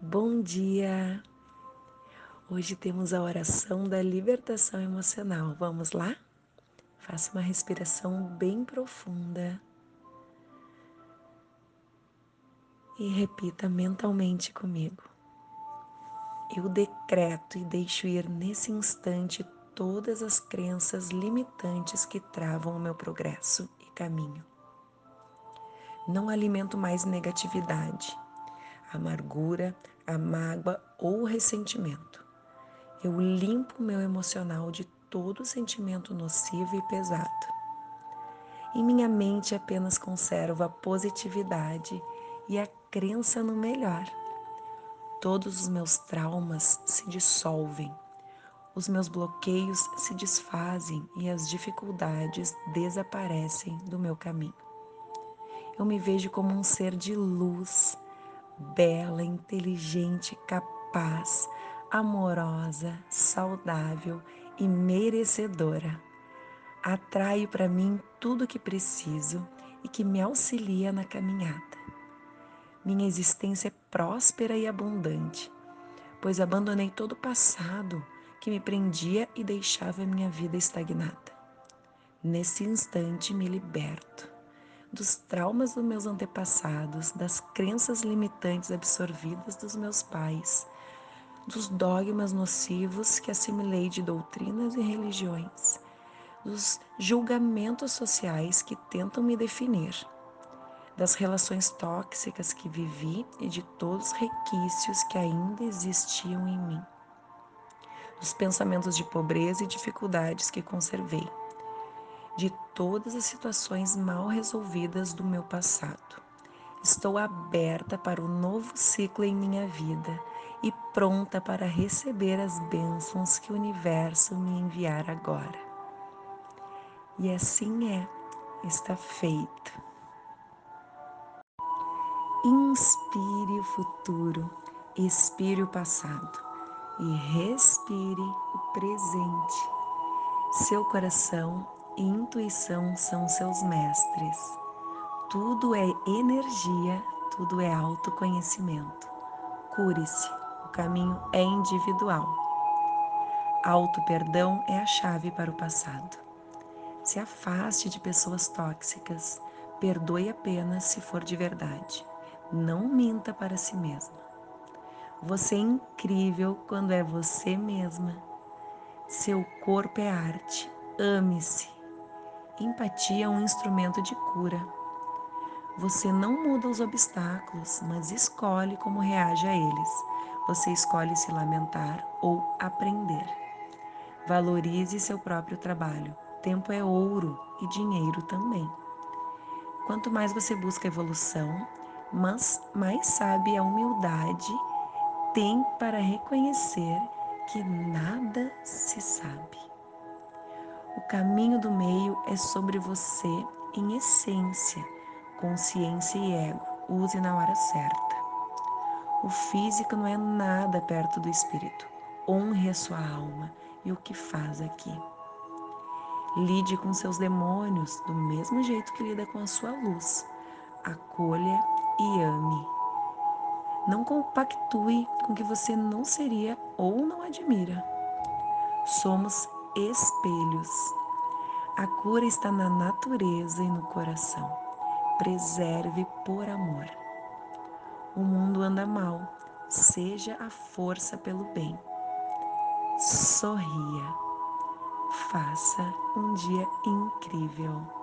Bom dia! Hoje temos a oração da libertação emocional. Vamos lá? Faça uma respiração bem profunda e repita mentalmente comigo. Eu decreto e deixo ir nesse instante todas as crenças limitantes que travam o meu progresso e caminho. Não alimento mais negatividade amargura, a mágoa ou o ressentimento. Eu limpo meu emocional de todo sentimento nocivo e pesado. Em minha mente apenas conservo a positividade e a crença no melhor. Todos os meus traumas se dissolvem, os meus bloqueios se desfazem e as dificuldades desaparecem do meu caminho. Eu me vejo como um ser de luz bela, inteligente, capaz, amorosa, saudável e merecedora. Atraio para mim tudo o que preciso e que me auxilia na caminhada. Minha existência é próspera e abundante, pois abandonei todo o passado que me prendia e deixava minha vida estagnada. Nesse instante me liberto dos traumas dos meus antepassados, das crenças limitantes absorvidas dos meus pais, dos dogmas nocivos que assimilei de doutrinas e religiões, dos julgamentos sociais que tentam me definir, das relações tóxicas que vivi e de todos os requisitos que ainda existiam em mim, dos pensamentos de pobreza e dificuldades que conservei de todas as situações mal resolvidas do meu passado. Estou aberta para o novo ciclo em minha vida e pronta para receber as bênçãos que o universo me enviar agora. E assim é, está feito. Inspire o futuro, expire o passado e respire o presente. Seu coração e intuição são seus mestres. Tudo é energia, tudo é autoconhecimento. Cure-se, o caminho é individual. Auto-perdão é a chave para o passado. Se afaste de pessoas tóxicas, perdoe apenas se for de verdade. Não minta para si mesma. Você é incrível quando é você mesma. Seu corpo é arte. Ame-se. Empatia é um instrumento de cura. Você não muda os obstáculos, mas escolhe como reage a eles. Você escolhe se lamentar ou aprender. Valorize seu próprio trabalho. Tempo é ouro e dinheiro também. Quanto mais você busca evolução, mas mais sabe a humildade tem para reconhecer que nada se sabe. O caminho do meio é sobre você em essência, consciência e ego. Use na hora certa. O físico não é nada perto do espírito. Honre a sua alma e o que faz aqui. Lide com seus demônios do mesmo jeito que lida com a sua luz. Acolha e ame. Não compactue com o que você não seria ou não admira. Somos espelhos. A cura está na natureza e no coração. Preserve por amor. O mundo anda mal, seja a força pelo bem. Sorria. Faça um dia incrível.